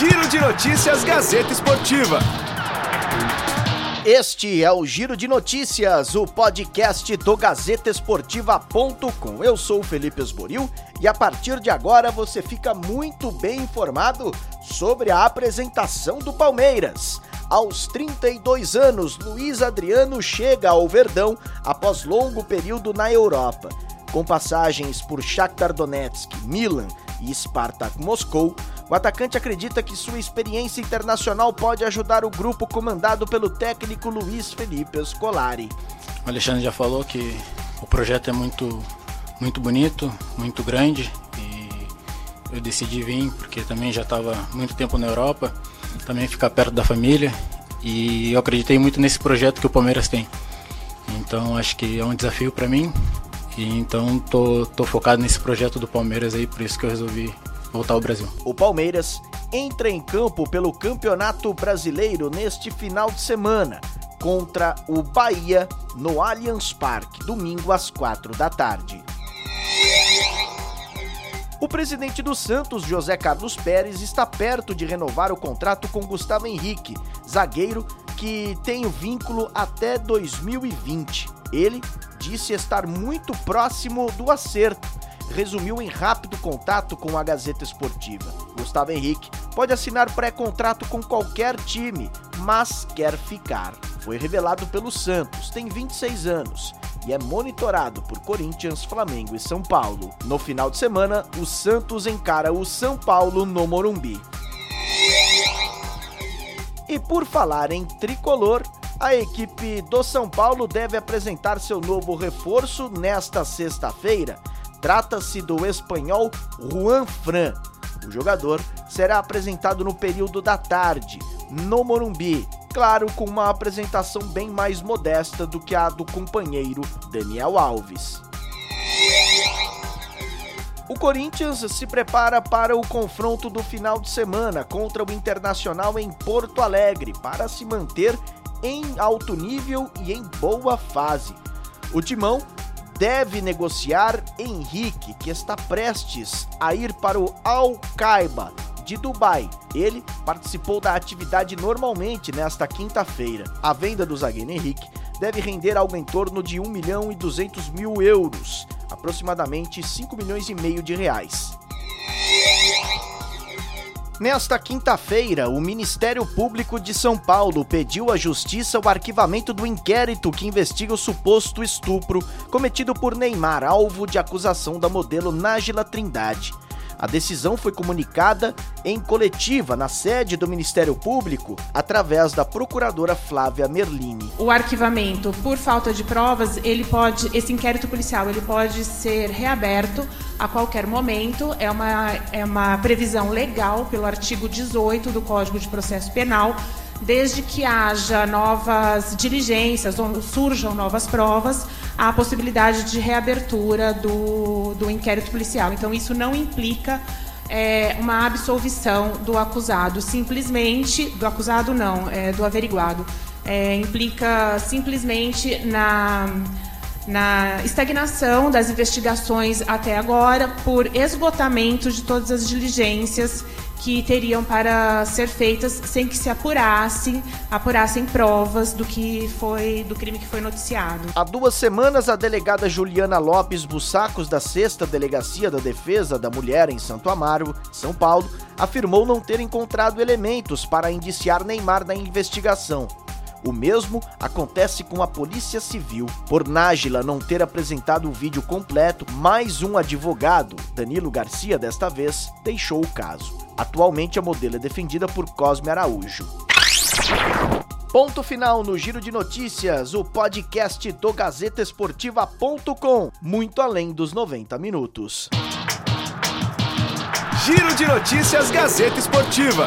Giro de Notícias Gazeta Esportiva. Este é o Giro de Notícias, o podcast do GazetaEsportiva.com. Eu sou o Felipe Esboril e a partir de agora você fica muito bem informado sobre a apresentação do Palmeiras. Aos 32 anos, Luiz Adriano chega ao Verdão após longo período na Europa. Com passagens por Shakhtar Donetsk, Milan e Spartak Moscou, o atacante acredita que sua experiência internacional pode ajudar o grupo comandado pelo técnico Luiz Felipe Scolari. O Alexandre já falou que o projeto é muito, muito bonito, muito grande e eu decidi vir porque também já estava muito tempo na Europa, também ficar perto da família e eu acreditei muito nesse projeto que o Palmeiras tem. Então acho que é um desafio para mim e então tô, tô focado nesse projeto do Palmeiras aí, por isso que eu resolvi voltar ao Brasil. O Palmeiras entra em campo pelo Campeonato Brasileiro neste final de semana contra o Bahia no Allianz Parque, domingo às quatro da tarde. O presidente do Santos, José Carlos Pérez, está perto de renovar o contrato com Gustavo Henrique, zagueiro que tem o vínculo até 2020. Ele disse estar muito próximo do acerto resumiu em rápido contato com a Gazeta Esportiva. Gustavo Henrique pode assinar pré-contrato com qualquer time, mas quer ficar. Foi revelado pelo Santos, tem 26 anos e é monitorado por Corinthians, Flamengo e São Paulo. No final de semana, o Santos encara o São Paulo no Morumbi. E por falar em tricolor, a equipe do São Paulo deve apresentar seu novo reforço nesta sexta-feira Trata-se do espanhol Juan Fran. O jogador será apresentado no período da tarde, no Morumbi, claro, com uma apresentação bem mais modesta do que a do companheiro Daniel Alves. O Corinthians se prepara para o confronto do final de semana contra o Internacional em Porto Alegre para se manter em alto nível e em boa fase. O Timão deve negociar Henrique, que está prestes a ir para o Al Qaiba de Dubai. Ele participou da atividade normalmente nesta quinta-feira. A venda do zagueiro Henrique deve render algo em torno de 1 milhão e 200 mil euros, aproximadamente 5 milhões e meio de reais. Nesta quinta-feira, o Ministério Público de São Paulo pediu à Justiça o arquivamento do inquérito que investiga o suposto estupro cometido por Neymar, alvo de acusação da modelo Nájila Trindade. A decisão foi comunicada em coletiva na sede do Ministério Público através da procuradora Flávia Merlini. O arquivamento por falta de provas, ele pode, esse inquérito policial, ele pode ser reaberto a qualquer momento. É uma, é uma previsão legal pelo artigo 18 do Código de Processo Penal desde que haja novas diligências ou surjam novas provas, a possibilidade de reabertura do, do inquérito policial. Então, isso não implica é, uma absolvição do acusado, simplesmente, do acusado não, é, do averiguado. É, implica simplesmente na, na estagnação das investigações até agora por esgotamento de todas as diligências que teriam para ser feitas sem que se apurassem, apurassem provas do que foi do crime que foi noticiado. Há duas semanas, a delegada Juliana Lopes Bussacos, da Sexta Delegacia da Defesa da Mulher em Santo Amaro, São Paulo, afirmou não ter encontrado elementos para indiciar Neymar na investigação. O mesmo acontece com a Polícia Civil. Por Nájila não ter apresentado o vídeo completo, mais um advogado, Danilo Garcia, desta vez, deixou o caso. Atualmente a modelo é defendida por Cosme Araújo. Ponto final no Giro de Notícias, o podcast do GazetaEsportiva.com, muito além dos 90 minutos. Giro de Notícias Gazeta Esportiva.